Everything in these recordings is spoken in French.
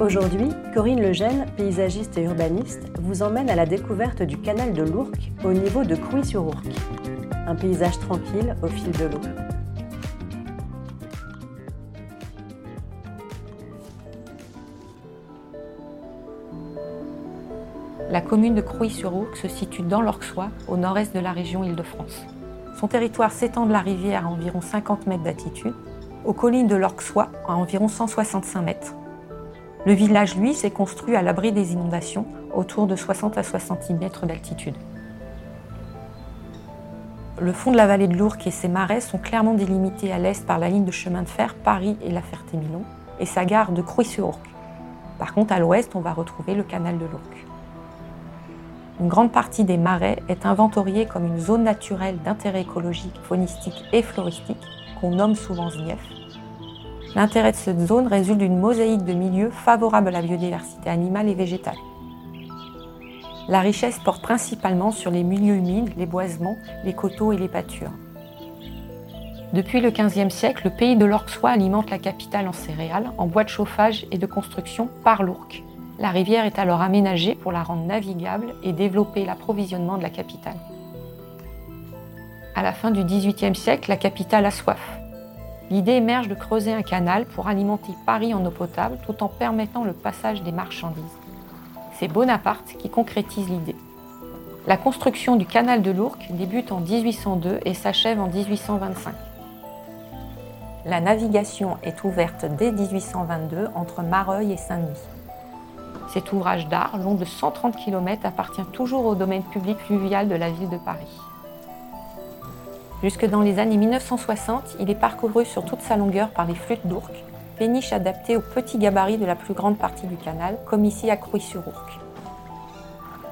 Aujourd'hui, Corinne Legène, paysagiste et urbaniste, vous emmène à la découverte du canal de l'Ourcq au niveau de Crouy-sur-Ourcq. Un paysage tranquille au fil de l'eau. La commune de Crouy-sur-Ourcq se situe dans l'Orxois, au nord-est de la région Île-de-France. Son territoire s'étend de la rivière à environ 50 mètres d'altitude, aux collines de l'Orxois à environ 165 mètres, le village, lui, s'est construit à l'abri des inondations, autour de 60 à 60 mètres d'altitude. Le fond de la vallée de l'Ourcq et ses marais sont clairement délimités à l'est par la ligne de chemin de fer Paris et La Ferté-Milon et sa gare de Crouy-sur-Ourcq. Par contre, à l'ouest, on va retrouver le canal de l'Ourcq. Une grande partie des marais est inventoriée comme une zone naturelle d'intérêt écologique, faunistique et floristique, qu'on nomme souvent ZIEF, L'intérêt de cette zone résulte d'une mosaïque de milieux favorables à la biodiversité animale et végétale. La richesse porte principalement sur les milieux humides, les boisements, les coteaux et les pâtures. Depuis le XVe siècle, le pays de l'Orxois alimente la capitale en céréales, en bois de chauffage et de construction par l'Ourcq. La rivière est alors aménagée pour la rendre navigable et développer l'approvisionnement de la capitale. À la fin du XVIIIe siècle, la capitale a soif l'idée émerge de creuser un canal pour alimenter Paris en eau potable tout en permettant le passage des marchandises. C'est Bonaparte qui concrétise l'idée. La construction du canal de l'Ourcq débute en 1802 et s'achève en 1825. La navigation est ouverte dès 1822 entre Mareuil et Saint-Denis. Cet ouvrage d'art, long de 130 km, appartient toujours au domaine public fluvial de la ville de Paris. Jusque dans les années 1960, il est parcouru sur toute sa longueur par les flûtes d'Ourcq, péniches adaptées au petit gabarit de la plus grande partie du canal, comme ici à Crouy-sur-Ourcq.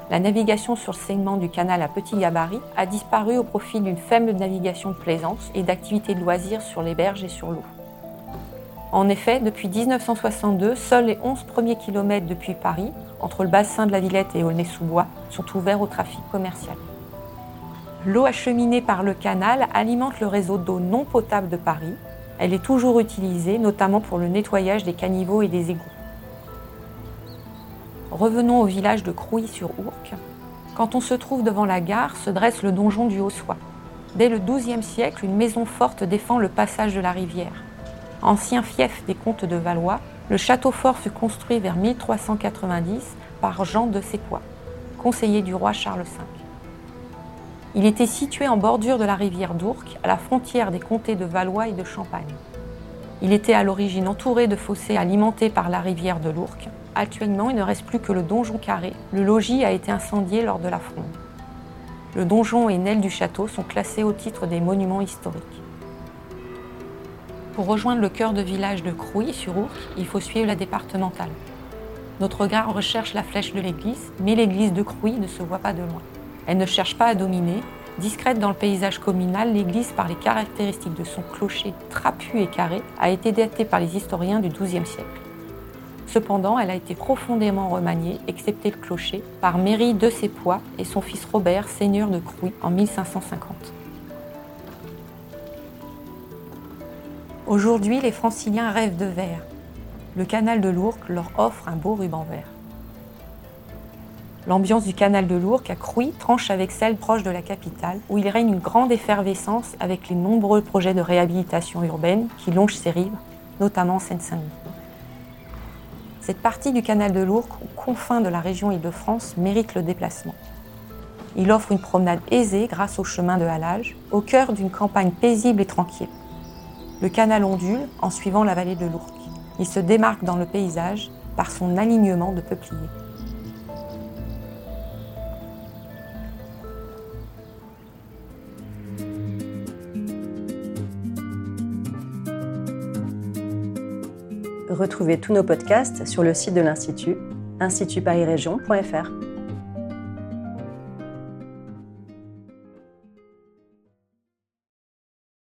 La navigation sur le segment du canal à petit gabarit a disparu au profit d'une faible navigation de plaisance et d'activités de loisirs sur les berges et sur l'eau. En effet, depuis 1962, seuls les 11 premiers kilomètres depuis Paris, entre le bassin de la Villette et Aulnay-sous-Bois, sont ouverts au trafic commercial. L'eau acheminée par le canal alimente le réseau d'eau non potable de Paris. Elle est toujours utilisée, notamment pour le nettoyage des caniveaux et des égouts. Revenons au village de Crouy-sur-Ourcq. Quand on se trouve devant la gare, se dresse le donjon du Haut-Soie. Dès le XIIe siècle, une maison forte défend le passage de la rivière. Ancien fief des comtes de Valois, le château fort fut construit vers 1390 par Jean de Séquois, conseiller du roi Charles V. Il était situé en bordure de la rivière d'Ourcq, à la frontière des comtés de Valois et de Champagne. Il était à l'origine entouré de fossés alimentés par la rivière de l'Ourcq. Actuellement, il ne reste plus que le donjon carré. Le logis a été incendié lors de la fronde. Le donjon et une du château sont classés au titre des monuments historiques. Pour rejoindre le cœur de village de Crouy sur Ourcq, il faut suivre la départementale. Notre regard recherche la flèche de l'église, mais l'église de Crouy ne se voit pas de loin. Elle ne cherche pas à dominer. Discrète dans le paysage communal, l'église, par les caractéristiques de son clocher trapu et carré, a été datée par les historiens du XIIe siècle. Cependant, elle a été profondément remaniée, excepté le clocher, par Méry de Sépois et son fils Robert, seigneur de Crouy, en 1550. Aujourd'hui, les franciliens rêvent de verre. Le canal de l'Ourcq leur offre un beau ruban vert. L'ambiance du canal de l'Ourcq à Crouy tranche avec celle proche de la capitale, où il règne une grande effervescence avec les nombreux projets de réhabilitation urbaine qui longent ses rives, notamment Seine-Saint-Denis. Cette partie du canal de l'Ourcq, aux confins de la région Île-de-France, mérite le déplacement. Il offre une promenade aisée grâce au chemin de halage, au cœur d'une campagne paisible et tranquille. Le canal ondule en suivant la vallée de l'Ourcq. Il se démarque dans le paysage par son alignement de peupliers. Retrouvez tous nos podcasts sur le site de l'Institut, institutparisrégion.fr.